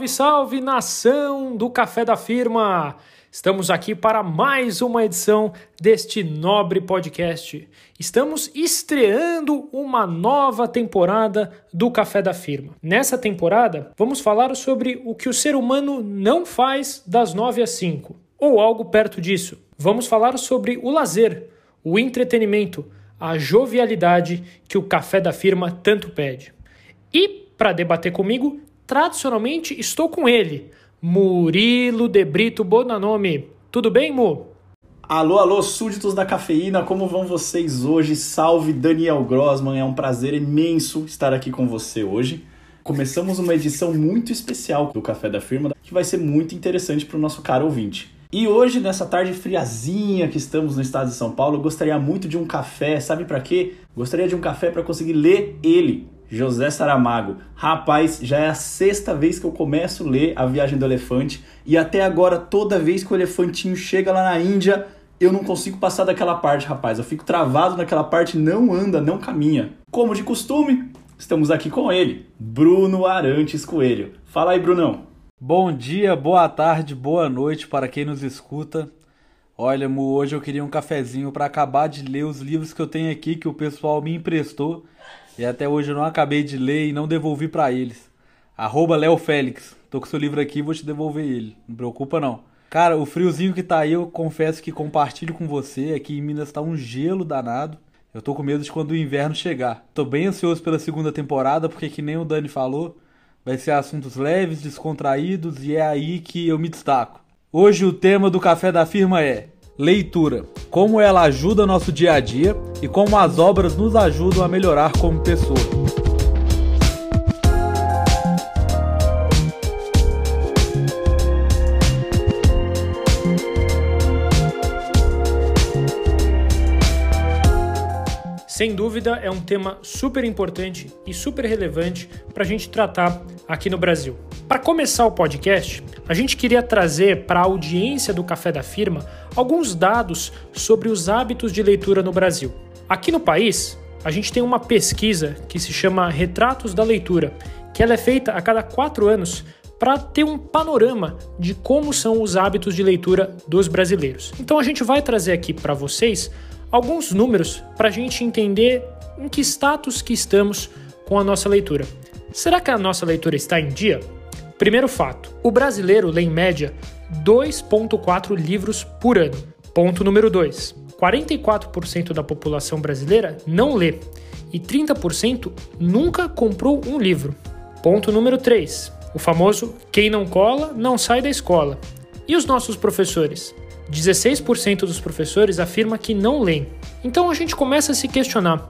Salve, salve nação do Café da Firma! Estamos aqui para mais uma edição deste nobre podcast. Estamos estreando uma nova temporada do Café da Firma. Nessa temporada, vamos falar sobre o que o ser humano não faz das 9 às 5, ou algo perto disso. Vamos falar sobre o lazer, o entretenimento, a jovialidade que o Café da Firma tanto pede. E, para debater comigo, tradicionalmente estou com ele, Murilo de Brito Bonanome. Tudo bem, Mu? Alô, alô, súditos da cafeína, como vão vocês hoje? Salve Daniel Grossman, é um prazer imenso estar aqui com você hoje. Começamos uma edição muito especial do Café da Firma, que vai ser muito interessante para o nosso caro ouvinte. E hoje, nessa tarde friazinha que estamos no estado de São Paulo, eu gostaria muito de um café, sabe para quê? Gostaria de um café para conseguir ler ele, José Saramago. Rapaz, já é a sexta vez que eu começo a ler A Viagem do Elefante e até agora, toda vez que o elefantinho chega lá na Índia, eu não consigo passar daquela parte, rapaz. Eu fico travado naquela parte, não anda, não caminha. Como de costume, estamos aqui com ele, Bruno Arantes Coelho. Fala aí, Brunão. Bom dia, boa tarde, boa noite para quem nos escuta. Olha, Mu, hoje eu queria um cafezinho para acabar de ler os livros que eu tenho aqui que o pessoal me emprestou e até hoje eu não acabei de ler e não devolvi para eles. Arroba Léo Félix. Tô com seu livro aqui e vou te devolver ele. Não preocupa não. Cara, o friozinho que tá aí, eu confesso que compartilho com você. Aqui em Minas tá um gelo danado. Eu tô com medo de quando o inverno chegar. Tô bem ansioso pela segunda temporada, porque que nem o Dani falou, vai ser assuntos leves, descontraídos e é aí que eu me destaco. Hoje o tema do café da firma é Leitura. Como ela ajuda nosso dia a dia e como as obras nos ajudam a melhorar como pessoa. Sem dúvida, é um tema super importante e super relevante para a gente tratar aqui no Brasil. Para começar o podcast, a gente queria trazer para a audiência do Café da Firma alguns dados sobre os hábitos de leitura no Brasil. Aqui no país, a gente tem uma pesquisa que se chama Retratos da Leitura, que ela é feita a cada quatro anos para ter um panorama de como são os hábitos de leitura dos brasileiros. Então a gente vai trazer aqui para vocês alguns números para a gente entender em que status que estamos com a nossa leitura. Será que a nossa leitura está em dia? Primeiro fato: o brasileiro lê em média 2,4 livros por ano. Ponto número 2: 44% da população brasileira não lê e 30% nunca comprou um livro. Ponto número 3: o famoso quem não cola não sai da escola. E os nossos professores? 16% dos professores afirma que não leem. Então a gente começa a se questionar: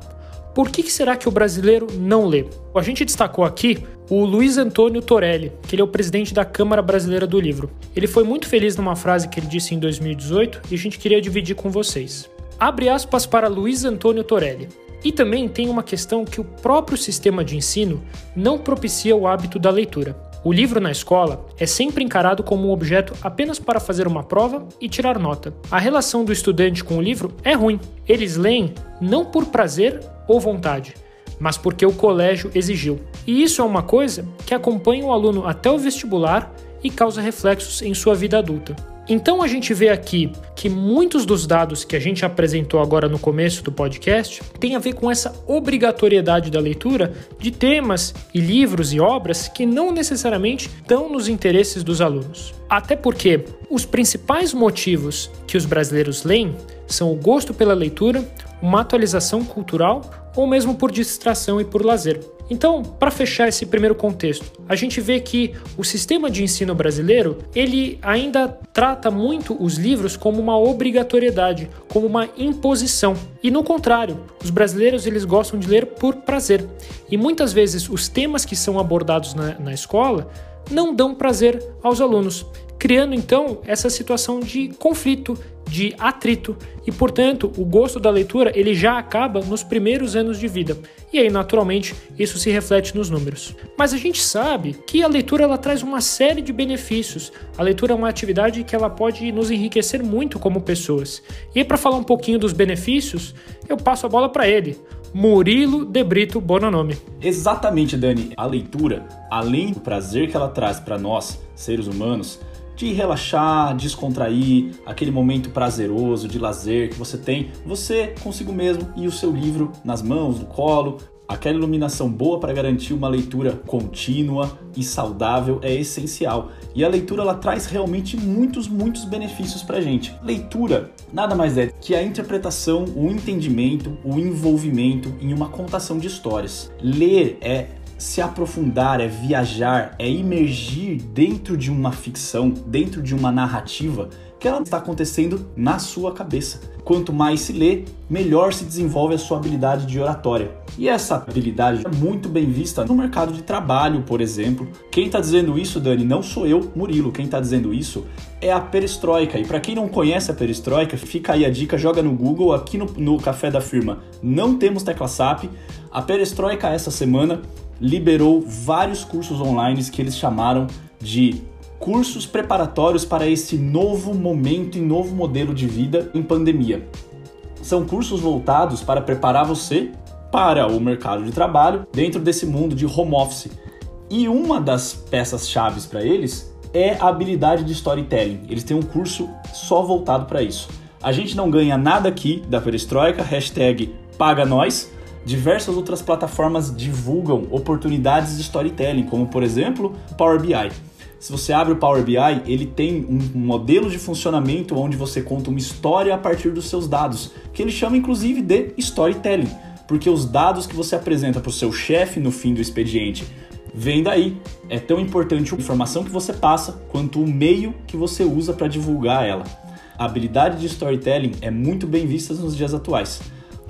por que será que o brasileiro não lê? A gente destacou aqui o Luiz Antônio Torelli, que ele é o presidente da Câmara Brasileira do Livro. Ele foi muito feliz numa frase que ele disse em 2018 e a gente queria dividir com vocês. Abre aspas para Luiz Antônio Torelli. E também tem uma questão que o próprio sistema de ensino não propicia o hábito da leitura. O livro na escola é sempre encarado como um objeto apenas para fazer uma prova e tirar nota. A relação do estudante com o livro é ruim. Eles leem não por prazer ou vontade, mas porque o colégio exigiu. E isso é uma coisa que acompanha o aluno até o vestibular e causa reflexos em sua vida adulta. Então a gente vê aqui que muitos dos dados que a gente apresentou agora no começo do podcast têm a ver com essa obrigatoriedade da leitura de temas e livros e obras que não necessariamente estão nos interesses dos alunos. Até porque os principais motivos que os brasileiros leem são o gosto pela leitura, uma atualização cultural ou mesmo por distração e por lazer. Então, para fechar esse primeiro contexto, a gente vê que o sistema de ensino brasileiro, ele ainda trata muito os livros como uma obrigatoriedade, como uma imposição. E no contrário, os brasileiros eles gostam de ler por prazer. E muitas vezes os temas que são abordados na, na escola não dão prazer aos alunos, criando então essa situação de conflito, de atrito e, portanto, o gosto da leitura ele já acaba nos primeiros anos de vida. E aí, naturalmente, isso se reflete nos números. Mas a gente sabe que a leitura ela traz uma série de benefícios. A leitura é uma atividade que ela pode nos enriquecer muito como pessoas. E para falar um pouquinho dos benefícios, eu passo a bola para ele. Murilo De Brito Bonanome. Exatamente, Dani. A leitura, além do prazer que ela traz para nós, seres humanos, de relaxar, descontrair, aquele momento prazeroso de lazer que você tem, você consigo mesmo e o seu livro nas mãos, no colo, Aquela iluminação boa para garantir uma leitura contínua e saudável é essencial. E a leitura ela traz realmente muitos, muitos benefícios para a gente. Leitura nada mais é que a interpretação, o entendimento, o envolvimento em uma contação de histórias. Ler é se aprofundar, é viajar, é imergir dentro de uma ficção, dentro de uma narrativa que ela está acontecendo na sua cabeça. Quanto mais se lê, melhor se desenvolve a sua habilidade de oratória. E essa habilidade é muito bem vista no mercado de trabalho, por exemplo. Quem está dizendo isso, Dani, não sou eu, Murilo. Quem está dizendo isso é a perestroika. E para quem não conhece a perestroika, fica aí a dica, joga no Google, aqui no, no Café da Firma não temos tecla SAP. A perestroika essa semana liberou vários cursos online que eles chamaram de cursos preparatórios para esse novo momento e novo modelo de vida em pandemia. São cursos voltados para preparar você para o mercado de trabalho dentro desse mundo de home office. E uma das peças chaves para eles é a habilidade de storytelling. Eles têm um curso só voltado para isso. A gente não ganha nada aqui da Perestroika, hashtag paga nós. Diversas outras plataformas divulgam oportunidades de storytelling, como por exemplo o Power BI. Se você abre o Power BI, ele tem um modelo de funcionamento onde você conta uma história a partir dos seus dados, que ele chama inclusive de storytelling, porque os dados que você apresenta para o seu chefe no fim do expediente vem daí. É tão importante a informação que você passa quanto o meio que você usa para divulgar ela. A habilidade de storytelling é muito bem vista nos dias atuais.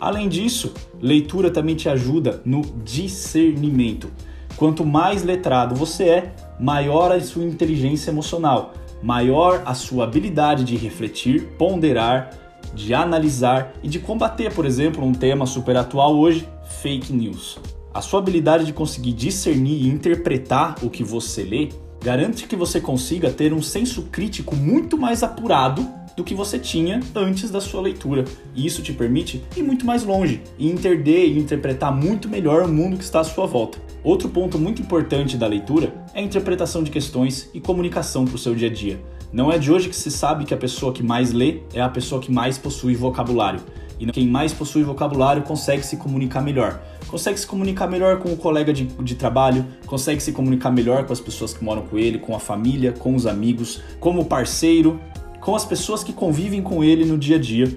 Além disso, leitura também te ajuda no discernimento. Quanto mais letrado você é, maior a sua inteligência emocional, maior a sua habilidade de refletir, ponderar, de analisar e de combater, por exemplo, um tema super atual hoje, fake news. A sua habilidade de conseguir discernir e interpretar o que você lê garante que você consiga ter um senso crítico muito mais apurado do que você tinha antes da sua leitura. E isso te permite ir muito mais longe e entender e interpretar muito melhor o mundo que está à sua volta. Outro ponto muito importante da leitura é a interpretação de questões e comunicação para o seu dia a dia. Não é de hoje que se sabe que a pessoa que mais lê é a pessoa que mais possui vocabulário. E quem mais possui vocabulário consegue se comunicar melhor. Consegue se comunicar melhor com o colega de, de trabalho, consegue se comunicar melhor com as pessoas que moram com ele, com a família, com os amigos, como parceiro, com as pessoas que convivem com ele no dia a dia,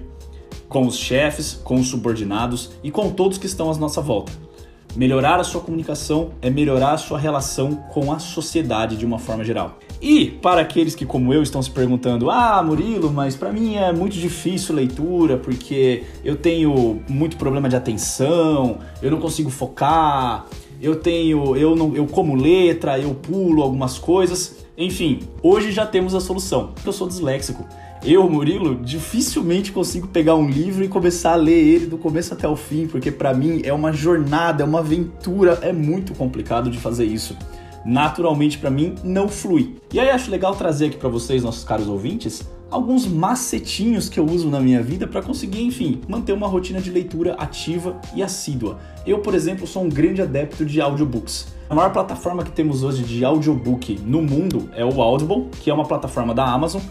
com os chefes, com os subordinados e com todos que estão à nossa volta. Melhorar a sua comunicação é melhorar a sua relação com a sociedade de uma forma geral. E para aqueles que, como eu, estão se perguntando: ah, Murilo, mas para mim é muito difícil leitura porque eu tenho muito problema de atenção, eu não consigo focar, eu tenho, eu não, eu como letra, eu pulo algumas coisas. Enfim, hoje já temos a solução. Eu sou disléxico. Eu, Murilo, dificilmente consigo pegar um livro e começar a ler ele do começo até o fim, porque para mim é uma jornada, é uma aventura, é muito complicado de fazer isso. Naturalmente para mim não flui. E aí acho legal trazer aqui para vocês, nossos caros ouvintes, alguns macetinhos que eu uso na minha vida para conseguir, enfim, manter uma rotina de leitura ativa e assídua. Eu, por exemplo, sou um grande adepto de audiobooks. A maior plataforma que temos hoje de audiobook no mundo é o Audible, que é uma plataforma da Amazon,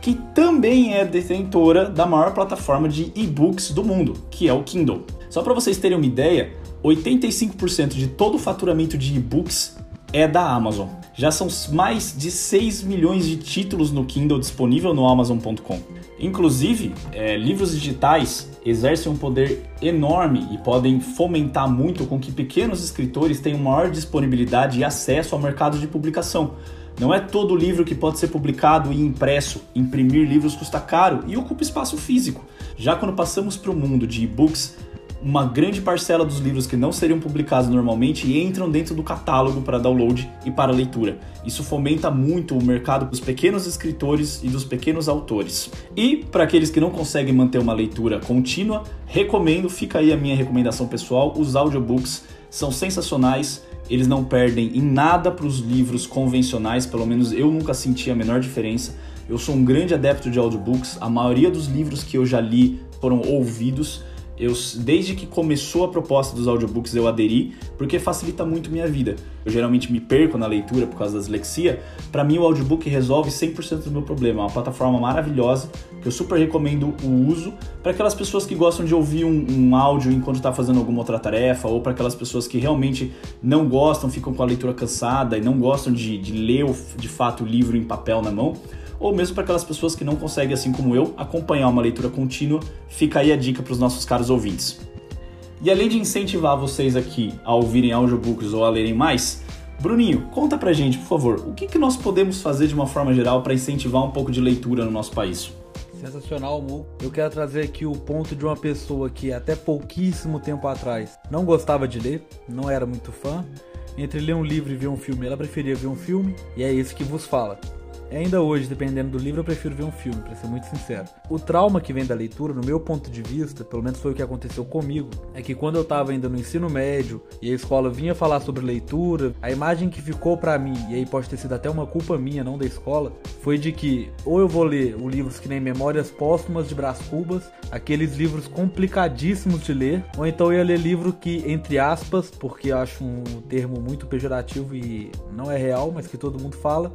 que também é detentora da maior plataforma de e-books do mundo, que é o Kindle. Só para vocês terem uma ideia, 85% de todo o faturamento de e-books é da Amazon. Já são mais de 6 milhões de títulos no Kindle disponível no Amazon.com. Inclusive, é, livros digitais exercem um poder enorme e podem fomentar muito com que pequenos escritores tenham maior disponibilidade e acesso ao mercado de publicação. Não é todo livro que pode ser publicado e impresso. Imprimir livros custa caro e ocupa espaço físico. Já quando passamos para o mundo de e-books, uma grande parcela dos livros que não seriam publicados normalmente entram dentro do catálogo para download e para leitura. Isso fomenta muito o mercado dos pequenos escritores e dos pequenos autores. E para aqueles que não conseguem manter uma leitura contínua, recomendo, fica aí a minha recomendação pessoal, os audiobooks são sensacionais. Eles não perdem em nada para os livros convencionais, pelo menos eu nunca senti a menor diferença. Eu sou um grande adepto de audiobooks, a maioria dos livros que eu já li foram ouvidos eu desde que começou a proposta dos audiobooks eu aderi, porque facilita muito minha vida. Eu geralmente me perco na leitura por causa da dislexia. Para mim o audiobook resolve 100% do meu problema. É uma plataforma maravilhosa que eu super recomendo o uso para aquelas pessoas que gostam de ouvir um, um áudio enquanto está fazendo alguma outra tarefa ou para aquelas pessoas que realmente não gostam, ficam com a leitura cansada e não gostam de, de ler de fato o livro em papel na mão ou mesmo para aquelas pessoas que não conseguem, assim como eu, acompanhar uma leitura contínua, fica aí a dica para os nossos caros ouvintes. E além de incentivar vocês aqui a ouvirem audiobooks ou a lerem mais, Bruninho, conta pra gente, por favor, o que, que nós podemos fazer de uma forma geral para incentivar um pouco de leitura no nosso país? Sensacional, Mu. Eu quero trazer aqui o ponto de uma pessoa que até pouquíssimo tempo atrás não gostava de ler, não era muito fã. Entre ler um livro e ver um filme, ela preferia ver um filme, e é isso que vos fala. Ainda hoje, dependendo do livro, eu prefiro ver um filme, para ser muito sincero. O trauma que vem da leitura, no meu ponto de vista, pelo menos foi o que aconteceu comigo, é que quando eu tava ainda no ensino médio e a escola vinha falar sobre leitura, a imagem que ficou para mim, e aí pode ter sido até uma culpa minha, não da escola, foi de que ou eu vou ler os livros que nem Memórias Póstumas de Brás Cubas, aqueles livros complicadíssimos de ler, ou então eu ia ler livro que, entre aspas, porque eu acho um termo muito pejorativo e não é real, mas que todo mundo fala,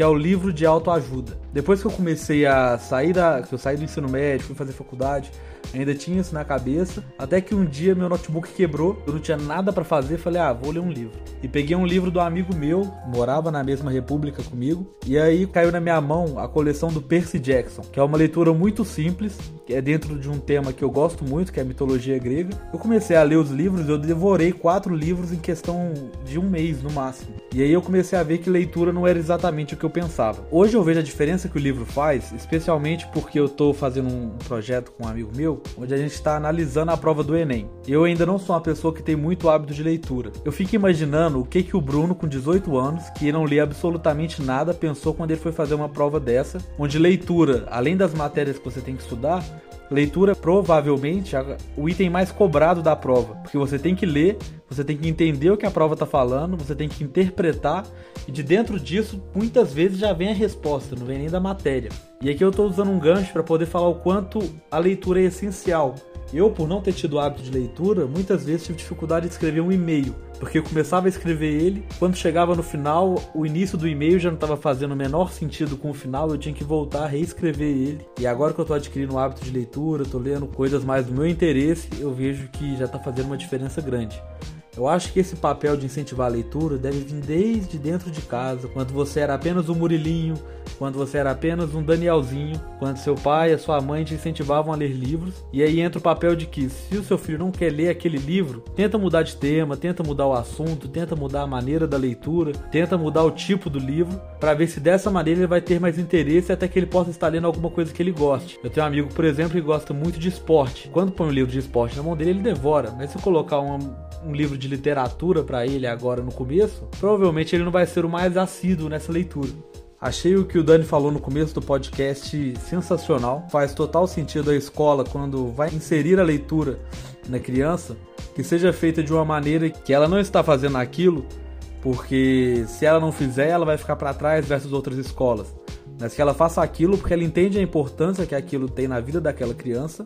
que é o livro de autoajuda. Depois que eu comecei a sair da, que eu saí do ensino médio, fui fazer faculdade, ainda tinha isso na cabeça, até que um dia meu notebook quebrou, eu não tinha nada para fazer, falei: "Ah, vou ler um livro". E peguei um livro do amigo meu, morava na mesma república comigo, e aí caiu na minha mão a coleção do Percy Jackson, que é uma leitura muito simples, que é dentro de um tema que eu gosto muito, que é a mitologia grega. Eu comecei a ler os livros, eu devorei quatro livros em questão de um mês no máximo. E aí eu comecei a ver que leitura não era exatamente o que eu pensava. Hoje eu vejo a diferença que o livro faz, especialmente porque eu tô fazendo um projeto com um amigo meu, onde a gente está analisando a prova do Enem. Eu ainda não sou uma pessoa que tem muito hábito de leitura. Eu fico imaginando o que que o Bruno, com 18 anos, que não lê absolutamente nada, pensou quando ele foi fazer uma prova dessa, onde leitura, além das matérias que você tem que estudar, Leitura provavelmente o item mais cobrado da prova, porque você tem que ler, você tem que entender o que a prova está falando, você tem que interpretar e de dentro disso muitas vezes já vem a resposta, não vem nem da matéria. E aqui eu estou usando um gancho para poder falar o quanto a leitura é essencial eu, por não ter tido hábito de leitura, muitas vezes tive dificuldade de escrever um e-mail, porque eu começava a escrever ele, quando chegava no final, o início do e-mail já não estava fazendo o menor sentido com o final, eu tinha que voltar a reescrever ele. E agora que eu estou adquirindo o hábito de leitura, estou lendo coisas mais do meu interesse, eu vejo que já está fazendo uma diferença grande. Eu acho que esse papel de incentivar a leitura deve vir desde dentro de casa, quando você era apenas um Murilinho, quando você era apenas um Danielzinho, quando seu pai e a sua mãe te incentivavam a ler livros. E aí entra o papel de que, se o seu filho não quer ler aquele livro, tenta mudar de tema, tenta mudar o assunto, tenta mudar a maneira da leitura, tenta mudar o tipo do livro, para ver se dessa maneira ele vai ter mais interesse até que ele possa estar lendo alguma coisa que ele goste. Eu tenho um amigo, por exemplo, que gosta muito de esporte. Quando põe um livro de esporte na mão dele, ele devora. Mas se colocar uma um livro de literatura para ele agora no começo, provavelmente ele não vai ser o mais assíduo nessa leitura. Achei o que o Dani falou no começo do podcast sensacional. Faz total sentido a escola, quando vai inserir a leitura na criança, que seja feita de uma maneira que ela não está fazendo aquilo, porque se ela não fizer, ela vai ficar para trás versus outras escolas. Mas que ela faça aquilo porque ela entende a importância que aquilo tem na vida daquela criança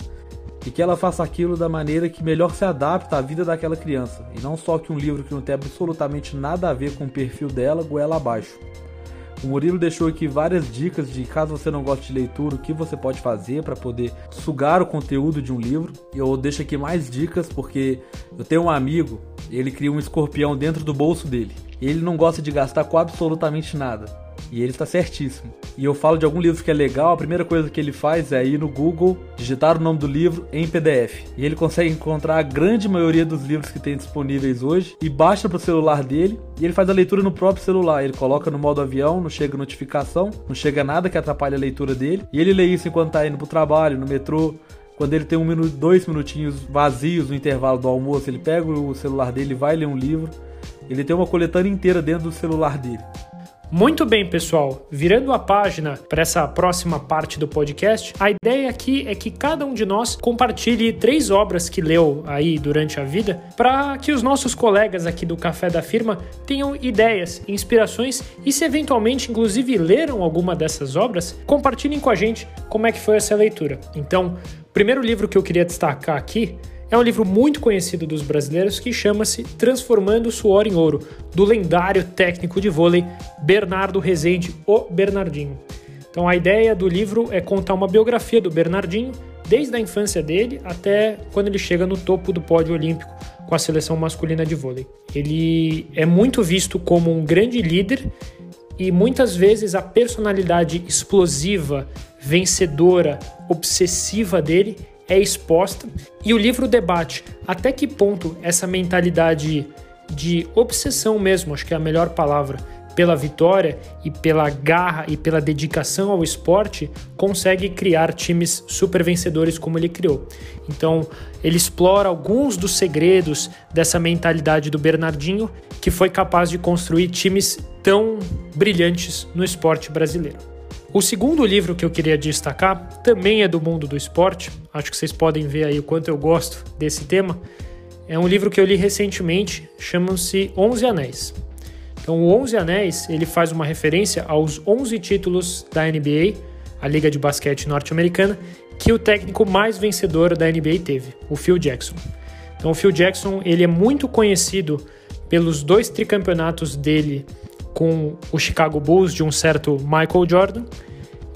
e que ela faça aquilo da maneira que melhor se adapta à vida daquela criança, e não só que um livro que não tem absolutamente nada a ver com o perfil dela goela abaixo. O Murilo deixou aqui várias dicas de caso você não goste de leitura, o que você pode fazer para poder sugar o conteúdo de um livro. Eu deixo aqui mais dicas porque eu tenho um amigo, ele cria um escorpião dentro do bolso dele. Ele não gosta de gastar com absolutamente nada. E ele está certíssimo. E eu falo de algum livro que é legal, a primeira coisa que ele faz é ir no Google, digitar o nome do livro em PDF. E ele consegue encontrar a grande maioria dos livros que tem disponíveis hoje e baixa para o celular dele. E ele faz a leitura no próprio celular. Ele coloca no modo avião, não chega notificação, não chega nada que atrapalhe a leitura dele. E ele lê isso enquanto está indo para o trabalho, no metrô, quando ele tem um minuto, dois minutinhos vazios no intervalo do almoço, ele pega o celular dele, vai ler um livro. Ele tem uma coletânea inteira dentro do celular dele. Muito bem, pessoal. Virando a página para essa próxima parte do podcast, a ideia aqui é que cada um de nós compartilhe três obras que leu aí durante a vida, para que os nossos colegas aqui do Café da Firma tenham ideias, inspirações e se eventualmente inclusive leram alguma dessas obras, compartilhem com a gente como é que foi essa leitura. Então, o primeiro livro que eu queria destacar aqui é um livro muito conhecido dos brasileiros que chama-se Transformando o Suor em Ouro, do lendário técnico de vôlei Bernardo Rezende, o Bernardinho. Então a ideia do livro é contar uma biografia do Bernardinho, desde a infância dele até quando ele chega no topo do pódio olímpico com a seleção masculina de vôlei. Ele é muito visto como um grande líder e muitas vezes a personalidade explosiva, vencedora, obsessiva dele é exposta e o livro debate até que ponto essa mentalidade de obsessão mesmo, acho que é a melhor palavra, pela vitória e pela garra e pela dedicação ao esporte, consegue criar times super vencedores como ele criou. Então, ele explora alguns dos segredos dessa mentalidade do Bernardinho, que foi capaz de construir times tão brilhantes no esporte brasileiro. O segundo livro que eu queria destacar também é do mundo do esporte, acho que vocês podem ver aí o quanto eu gosto desse tema. É um livro que eu li recentemente, chama-se Onze Anéis. Então, o Onze Anéis ele faz uma referência aos 11 títulos da NBA, a liga de basquete norte-americana, que o técnico mais vencedor da NBA teve, o Phil Jackson. Então, o Phil Jackson ele é muito conhecido pelos dois tricampeonatos dele com o Chicago Bulls de um certo Michael Jordan.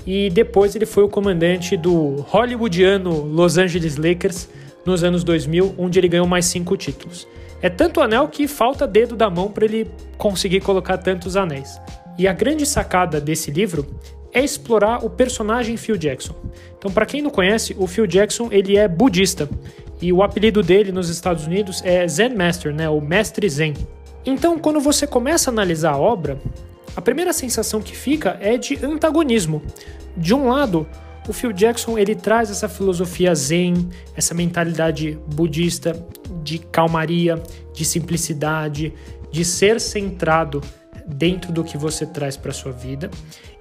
E depois ele foi o comandante do hollywoodiano Los Angeles Lakers nos anos 2000, onde ele ganhou mais cinco títulos. É tanto anel que falta dedo da mão para ele conseguir colocar tantos anéis. E a grande sacada desse livro é explorar o personagem Phil Jackson. Então, para quem não conhece, o Phil Jackson ele é budista e o apelido dele nos Estados Unidos é Zen Master, né, o mestre Zen. Então, quando você começa a analisar a obra, a primeira sensação que fica é de antagonismo. De um lado, o Phil Jackson ele traz essa filosofia zen, essa mentalidade budista de calmaria, de simplicidade, de ser centrado dentro do que você traz para sua vida.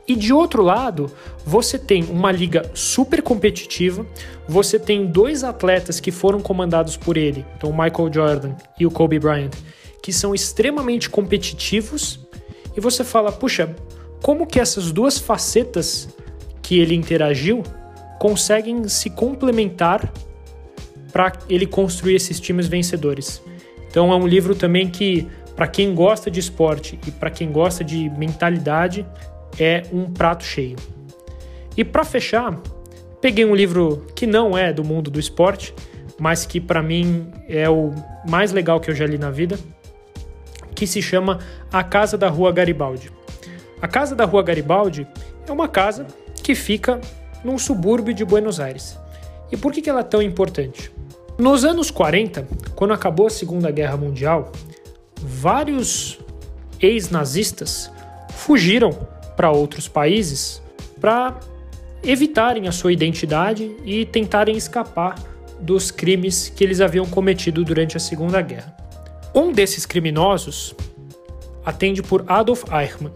E de outro lado, você tem uma liga super competitiva, você tem dois atletas que foram comandados por ele, então o Michael Jordan e o Kobe Bryant, que são extremamente competitivos e você fala, puxa, como que essas duas facetas que ele interagiu conseguem se complementar para ele construir esses times vencedores. Então é um livro também que para quem gosta de esporte e para quem gosta de mentalidade é um prato cheio. E para fechar, peguei um livro que não é do mundo do esporte, mas que para mim é o mais legal que eu já li na vida, que se chama A Casa da Rua Garibaldi. A Casa da Rua Garibaldi é uma casa que fica num subúrbio de Buenos Aires. E por que ela é tão importante? Nos anos 40, quando acabou a Segunda Guerra Mundial, vários ex-nazistas fugiram para outros países para evitarem a sua identidade e tentarem escapar dos crimes que eles haviam cometido durante a Segunda Guerra. Um desses criminosos atende por Adolf Eichmann.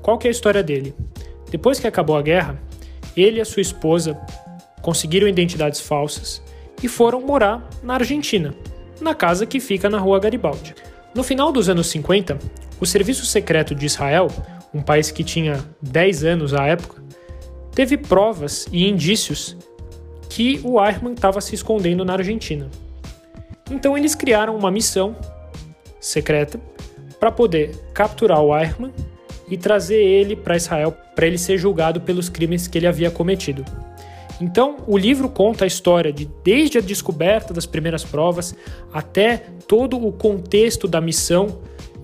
Qual que é a história dele? Depois que acabou a guerra, ele e a sua esposa conseguiram identidades falsas e foram morar na Argentina, na casa que fica na rua Garibaldi. No final dos anos 50, o Serviço Secreto de Israel, um país que tinha 10 anos à época, teve provas e indícios que o Eichmann estava se escondendo na Argentina. Então eles criaram uma missão secreta para poder capturar o Eichmann e trazer ele para Israel para ele ser julgado pelos crimes que ele havia cometido. Então, o livro conta a história de desde a descoberta das primeiras provas até todo o contexto da missão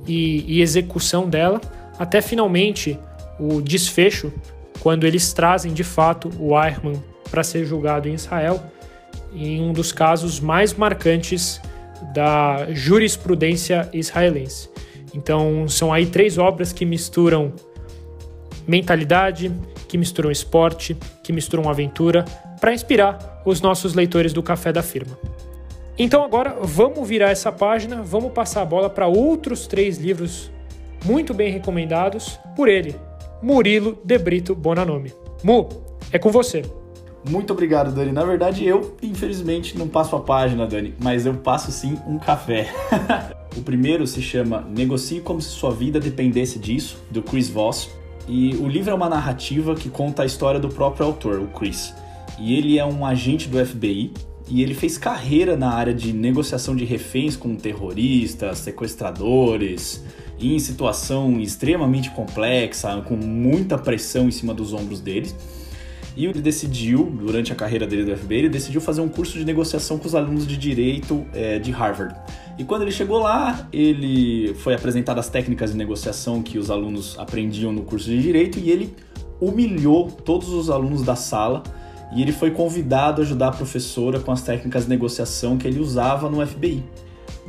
e, e execução dela, até finalmente o desfecho, quando eles trazem de fato o Eichmann para ser julgado em Israel em um dos casos mais marcantes da jurisprudência israelense. Então, são aí três obras que misturam mentalidade, que misturam esporte, que misturam aventura, para inspirar os nossos leitores do Café da Firma. Então, agora vamos virar essa página, vamos passar a bola para outros três livros muito bem recomendados por ele, Murilo De Brito Bonanome. Mu, é com você. Muito obrigado, Dani. Na verdade, eu, infelizmente, não passo a página, Dani, mas eu passo sim um café. o primeiro se chama Negocie como se sua vida dependesse disso, do Chris Voss. E o livro é uma narrativa que conta a história do próprio autor, o Chris. E ele é um agente do FBI e ele fez carreira na área de negociação de reféns com terroristas, sequestradores, em situação extremamente complexa, com muita pressão em cima dos ombros deles. E ele decidiu, durante a carreira dele do FBI, ele decidiu fazer um curso de negociação com os alunos de direito é, de Harvard. E quando ele chegou lá, ele foi apresentado as técnicas de negociação que os alunos aprendiam no curso de direito e ele humilhou todos os alunos da sala e ele foi convidado a ajudar a professora com as técnicas de negociação que ele usava no FBI.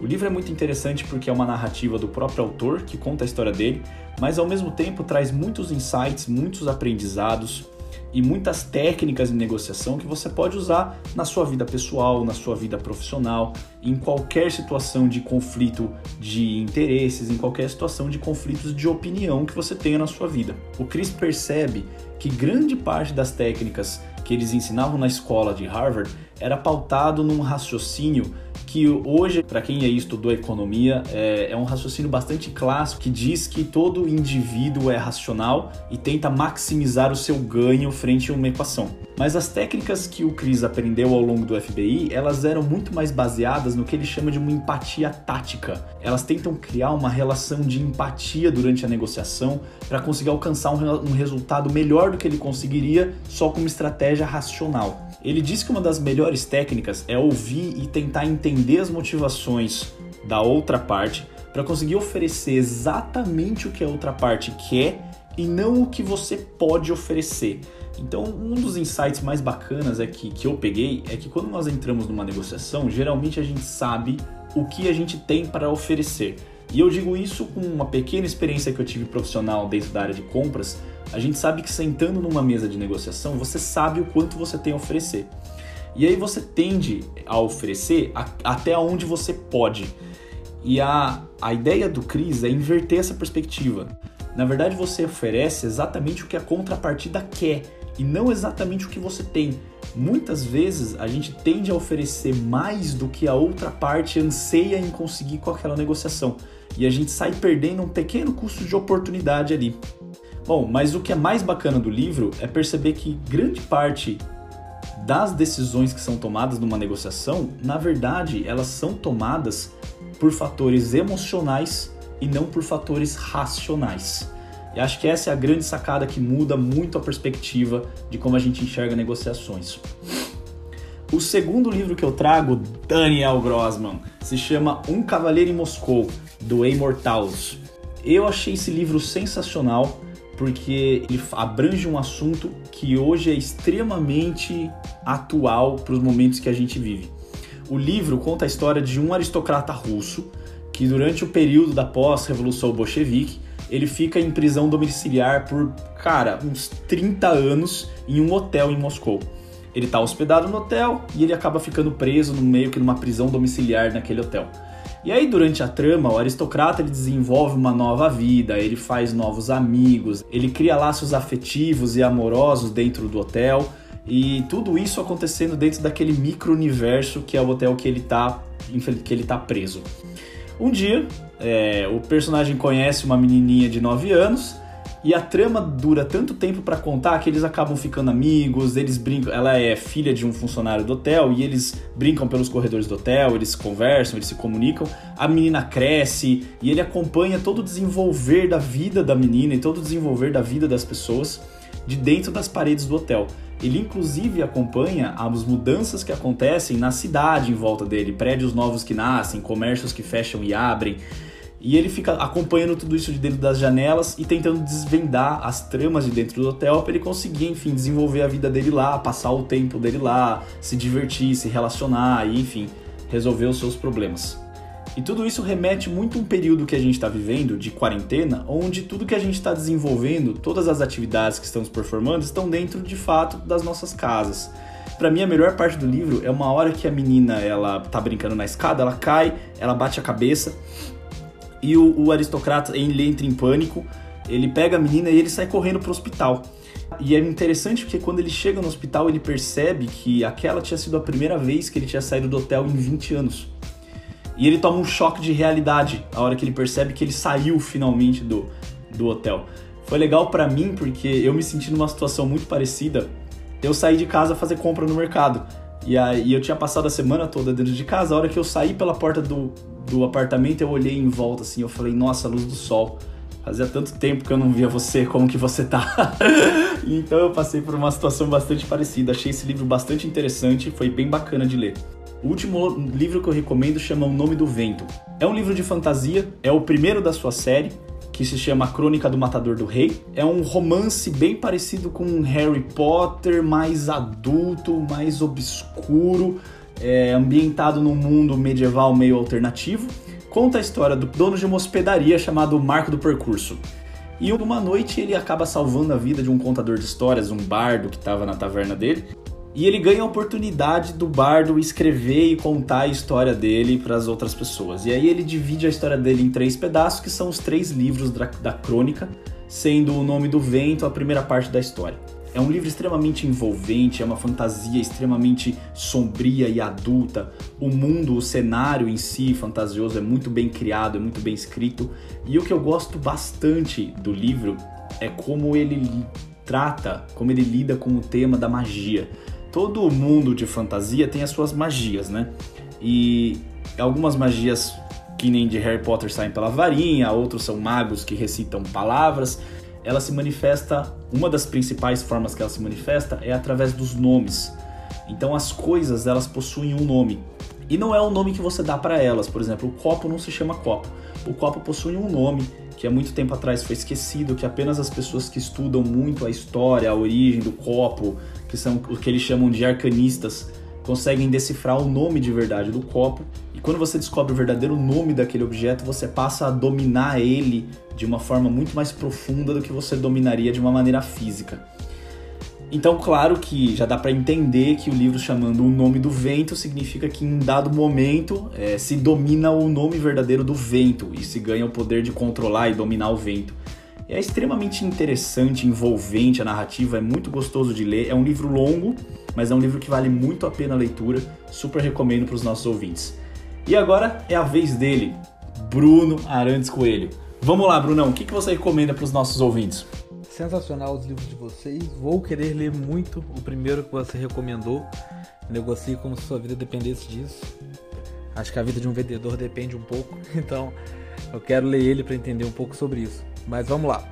O livro é muito interessante porque é uma narrativa do próprio autor que conta a história dele, mas ao mesmo tempo traz muitos insights, muitos aprendizados e muitas técnicas de negociação que você pode usar na sua vida pessoal, na sua vida profissional, em qualquer situação de conflito de interesses, em qualquer situação de conflitos de opinião que você tenha na sua vida. O Chris percebe que grande parte das técnicas que eles ensinavam na escola de Harvard era pautado num raciocínio que hoje, para quem aí estudou economia, é, é, um raciocínio bastante clássico que diz que todo indivíduo é racional e tenta maximizar o seu ganho frente a uma equação. Mas as técnicas que o Chris aprendeu ao longo do FBI, elas eram muito mais baseadas no que ele chama de uma empatia tática. Elas tentam criar uma relação de empatia durante a negociação para conseguir alcançar um, um resultado melhor do que ele conseguiria só com uma estratégia racional. Ele diz que uma das melhores técnicas é ouvir e tentar entender as motivações da outra parte para conseguir oferecer exatamente o que a outra parte quer e não o que você pode oferecer. Então, um dos insights mais bacanas é que, que eu peguei é que quando nós entramos numa negociação, geralmente a gente sabe o que a gente tem para oferecer. E eu digo isso com uma pequena experiência que eu tive profissional dentro da área de compras, a gente sabe que sentando numa mesa de negociação, você sabe o quanto você tem a oferecer. E aí você tende a oferecer a, até onde você pode. E a, a ideia do Cris é inverter essa perspectiva. Na verdade, você oferece exatamente o que a contrapartida quer e não exatamente o que você tem. Muitas vezes a gente tende a oferecer mais do que a outra parte anseia em conseguir com aquela negociação e a gente sai perdendo um pequeno custo de oportunidade ali. Bom, mas o que é mais bacana do livro é perceber que grande parte das decisões que são tomadas numa negociação, na verdade, elas são tomadas por fatores emocionais e não por fatores racionais. E acho que essa é a grande sacada que muda muito a perspectiva de como a gente enxerga negociações. O segundo livro que eu trago, Daniel Grossman, se chama Um Cavaleiro em Moscou, do Amor Taus. Eu achei esse livro sensacional porque ele abrange um assunto que hoje é extremamente atual para os momentos que a gente vive. O livro conta a história de um aristocrata russo que durante o período da pós-revolução bolchevique ele fica em prisão domiciliar por, cara, uns 30 anos em um hotel em Moscou. Ele está hospedado no hotel e ele acaba ficando preso no meio que numa prisão domiciliar naquele hotel. E aí, durante a trama, o aristocrata ele desenvolve uma nova vida, ele faz novos amigos, ele cria laços afetivos e amorosos dentro do hotel, e tudo isso acontecendo dentro daquele micro-universo que é o hotel que ele está que ele tá preso. Um dia, é, o personagem conhece uma menininha de 9 anos e a trama dura tanto tempo para contar que eles acabam ficando amigos, eles brincam. Ela é filha de um funcionário do hotel e eles brincam pelos corredores do hotel, eles conversam, eles se comunicam. A menina cresce e ele acompanha todo o desenvolver da vida da menina e todo o desenvolver da vida das pessoas de dentro das paredes do hotel. Ele inclusive acompanha as mudanças que acontecem na cidade em volta dele, prédios novos que nascem, comércios que fecham e abrem. E ele fica acompanhando tudo isso de dentro das janelas e tentando desvendar as tramas de dentro do hotel para ele conseguir, enfim, desenvolver a vida dele lá, passar o tempo dele lá, se divertir, se relacionar e, enfim, resolver os seus problemas. E tudo isso remete muito a um período que a gente está vivendo de quarentena, onde tudo que a gente está desenvolvendo, todas as atividades que estamos performando, estão dentro de fato das nossas casas. Para mim, a melhor parte do livro é uma hora que a menina ela tá brincando na escada, ela cai, ela bate a cabeça e o, o aristocrata ele entra em pânico, ele pega a menina e ele sai correndo pro hospital. E é interessante porque quando ele chega no hospital, ele percebe que aquela tinha sido a primeira vez que ele tinha saído do hotel em 20 anos. E ele toma um choque de realidade a hora que ele percebe que ele saiu finalmente do, do hotel. Foi legal para mim porque eu me senti numa situação muito parecida. Eu saí de casa fazer compra no mercado. E aí eu tinha passado a semana toda dentro de casa. A hora que eu saí pela porta do, do apartamento, eu olhei em volta assim, eu falei, nossa, luz do sol. Fazia tanto tempo que eu não via você, como que você tá? então eu passei por uma situação bastante parecida. Achei esse livro bastante interessante, foi bem bacana de ler. O último livro que eu recomendo chama O Nome do Vento. É um livro de fantasia, é o primeiro da sua série, que se chama Crônica do Matador do Rei. É um romance bem parecido com Harry Potter, mais adulto, mais obscuro, é ambientado num mundo medieval meio alternativo. Conta a história do dono de uma hospedaria chamado Marco do Percurso. E uma noite ele acaba salvando a vida de um contador de histórias, um bardo que estava na taverna dele. E ele ganha a oportunidade do bardo escrever e contar a história dele para as outras pessoas. E aí ele divide a história dele em três pedaços, que são os três livros da, da crônica, sendo o nome do vento a primeira parte da história. É um livro extremamente envolvente, é uma fantasia extremamente sombria e adulta. O mundo, o cenário em si, fantasioso, é muito bem criado, é muito bem escrito. E o que eu gosto bastante do livro é como ele trata, como ele lida com o tema da magia todo mundo de fantasia tem as suas magias, né? E algumas magias que nem de Harry Potter saem pela varinha, outros são magos que recitam palavras. Ela se manifesta, uma das principais formas que ela se manifesta é através dos nomes. Então as coisas, elas possuem um nome. E não é o nome que você dá para elas. Por exemplo, o copo não se chama copo. O copo possui um nome que há muito tempo atrás foi esquecido, que apenas as pessoas que estudam muito a história, a origem do copo, que são o que eles chamam de arcanistas, conseguem decifrar o nome de verdade do copo. E quando você descobre o verdadeiro nome daquele objeto, você passa a dominar ele de uma forma muito mais profunda do que você dominaria de uma maneira física. Então, claro que já dá para entender que o livro chamando o nome do vento significa que em dado momento é, se domina o nome verdadeiro do vento e se ganha o poder de controlar e dominar o vento. É extremamente interessante, envolvente a narrativa, é muito gostoso de ler. É um livro longo, mas é um livro que vale muito a pena a leitura. Super recomendo para os nossos ouvintes. E agora é a vez dele, Bruno Arantes Coelho. Vamos lá, Brunão, o que, que você recomenda para os nossos ouvintes? Sensacional os livros de vocês. Vou querer ler muito o primeiro que você recomendou. Negocie como se sua vida dependesse disso. Acho que a vida de um vendedor depende um pouco, então eu quero ler ele para entender um pouco sobre isso. Mas vamos lá.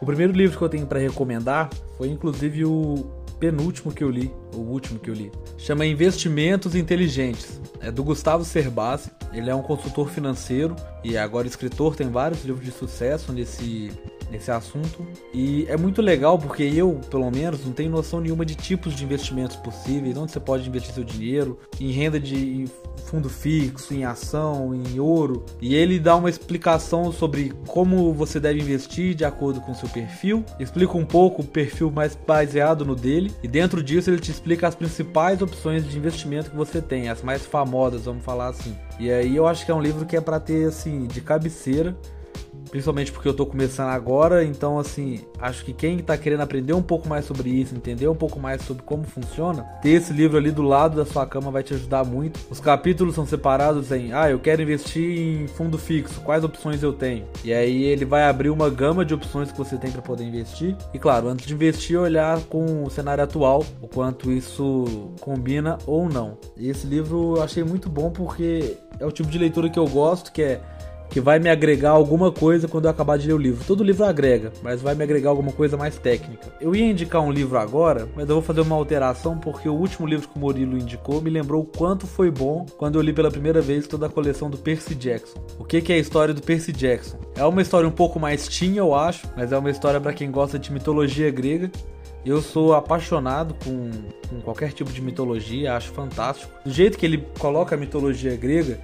O primeiro livro que eu tenho para recomendar foi inclusive o penúltimo que eu li, o último que eu li. Chama Investimentos Inteligentes. É do Gustavo Cerbasi. Ele é um consultor financeiro e agora escritor, tem vários livros de sucesso nesse nesse assunto. E é muito legal porque eu, pelo menos, não tenho noção nenhuma de tipos de investimentos possíveis, onde você pode investir seu dinheiro, em renda de fundo fixo, em ação, em ouro. E ele dá uma explicação sobre como você deve investir de acordo com seu perfil. Explica um pouco o perfil mais baseado no dele. E dentro disso ele te explica as principais opções de investimento que você tem, as mais famosas, vamos falar assim. E aí eu acho que é um livro que é para ter assim de cabeceira principalmente porque eu tô começando agora, então assim, acho que quem tá querendo aprender um pouco mais sobre isso, entender um pouco mais sobre como funciona, ter esse livro ali do lado da sua cama vai te ajudar muito. Os capítulos são separados em, ah, eu quero investir em fundo fixo, quais opções eu tenho? E aí ele vai abrir uma gama de opções que você tem para poder investir. E claro, antes de investir, olhar com o cenário atual, o quanto isso combina ou não. E esse livro eu achei muito bom porque é o tipo de leitura que eu gosto, que é que vai me agregar alguma coisa quando eu acabar de ler o livro. Todo livro agrega, mas vai me agregar alguma coisa mais técnica. Eu ia indicar um livro agora, mas eu vou fazer uma alteração porque o último livro que o Murilo indicou me lembrou o quanto foi bom quando eu li pela primeira vez toda a coleção do Percy Jackson. O que, é a história do Percy Jackson? É uma história um pouco mais teen, eu acho, mas é uma história para quem gosta de mitologia grega. Eu sou apaixonado com, com qualquer tipo de mitologia, acho fantástico. Do jeito que ele coloca a mitologia grega,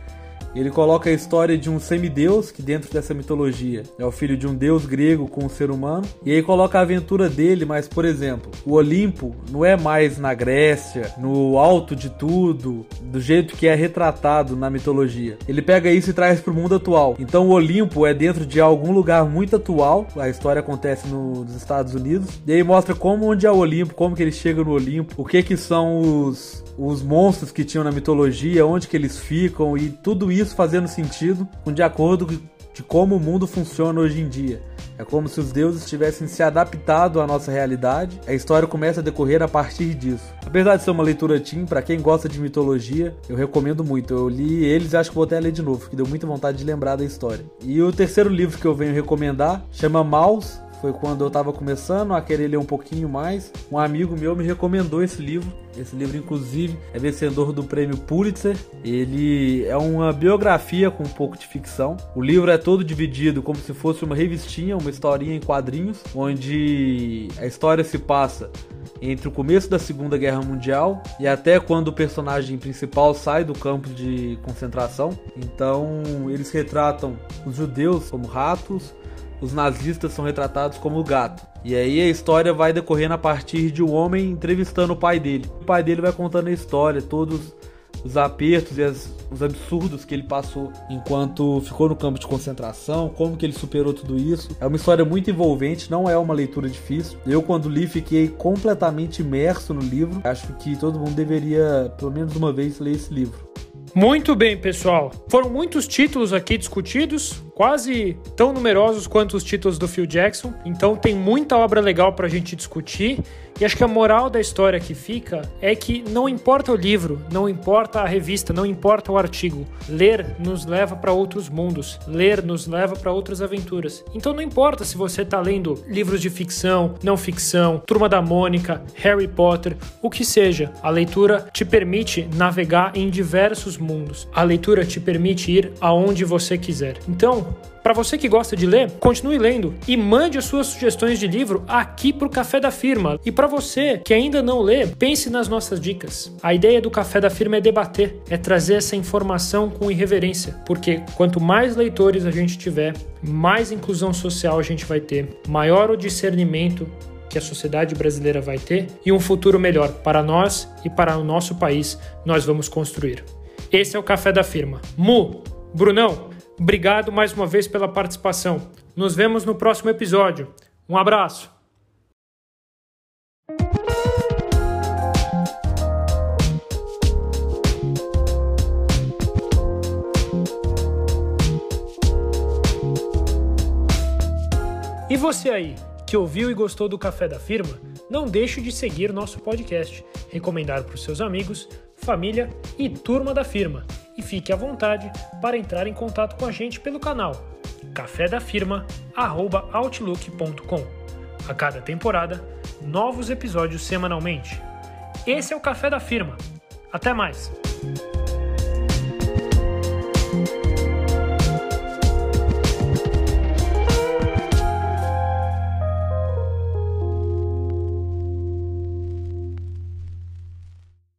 Ele coloca a história de um semideus, que dentro dessa mitologia é o filho de um deus grego com um ser humano. E aí coloca a aventura dele, mas, por exemplo, o Olimpo não é mais na Grécia, no alto de tudo, do jeito que é retratado na mitologia. Ele pega isso e traz para o mundo atual. Então o Olimpo é dentro de algum lugar muito atual. A história acontece nos Estados Unidos. E aí mostra como onde é o Olimpo, como que ele chega no Olimpo, o que que são os os monstros que tinham na mitologia, onde que eles ficam e tudo isso fazendo sentido de acordo de como o mundo funciona hoje em dia. É como se os deuses tivessem se adaptado à nossa realidade. A história começa a decorrer a partir disso. Apesar de ser uma leitura teen, para quem gosta de mitologia, eu recomendo muito. Eu li eles e acho que vou até ler de novo, porque deu muita vontade de lembrar da história. E o terceiro livro que eu venho recomendar chama Maus, foi quando eu estava começando a querer ler um pouquinho mais. Um amigo meu me recomendou esse livro. Esse livro, inclusive, é vencedor do prêmio Pulitzer. Ele é uma biografia com um pouco de ficção. O livro é todo dividido como se fosse uma revistinha, uma historinha em quadrinhos, onde a história se passa entre o começo da Segunda Guerra Mundial e até quando o personagem principal sai do campo de concentração. Então, eles retratam os judeus como ratos, os nazistas são retratados como gato. E aí a história vai decorrendo a partir de um homem entrevistando o pai dele. O pai dele vai contando a história, todos os apertos e as, os absurdos que ele passou enquanto ficou no campo de concentração, como que ele superou tudo isso. É uma história muito envolvente, não é uma leitura difícil. Eu quando li fiquei completamente imerso no livro. Acho que todo mundo deveria pelo menos uma vez ler esse livro. Muito bem, pessoal. Foram muitos títulos aqui discutidos, quase tão numerosos quanto os títulos do Phil Jackson. Então tem muita obra legal para a gente discutir. E acho que a moral da história que fica é que não importa o livro, não importa a revista, não importa o artigo. Ler nos leva para outros mundos, ler nos leva para outras aventuras. Então não importa se você está lendo livros de ficção, não ficção, Turma da Mônica, Harry Potter, o que seja. A leitura te permite navegar em diversos mundos. A leitura te permite ir aonde você quiser. Então, para você que gosta de ler, continue lendo e mande as suas sugestões de livro aqui para o Café da Firma. E para você que ainda não lê, pense nas nossas dicas. A ideia do Café da Firma é debater, é trazer essa informação com irreverência, porque quanto mais leitores a gente tiver, mais inclusão social a gente vai ter, maior o discernimento que a sociedade brasileira vai ter e um futuro melhor para nós e para o nosso país nós vamos construir. Esse é o Café da Firma. Mu, Brunão, Obrigado mais uma vez pela participação. Nos vemos no próximo episódio. Um abraço. E você aí, que ouviu e gostou do Café da Firma, não deixe de seguir nosso podcast, recomendar para os seus amigos, família e turma da firma e fique à vontade para entrar em contato com a gente pelo canal cafedafirma@outlook.com. A cada temporada, novos episódios semanalmente. Esse é o Café da Firma. Até mais.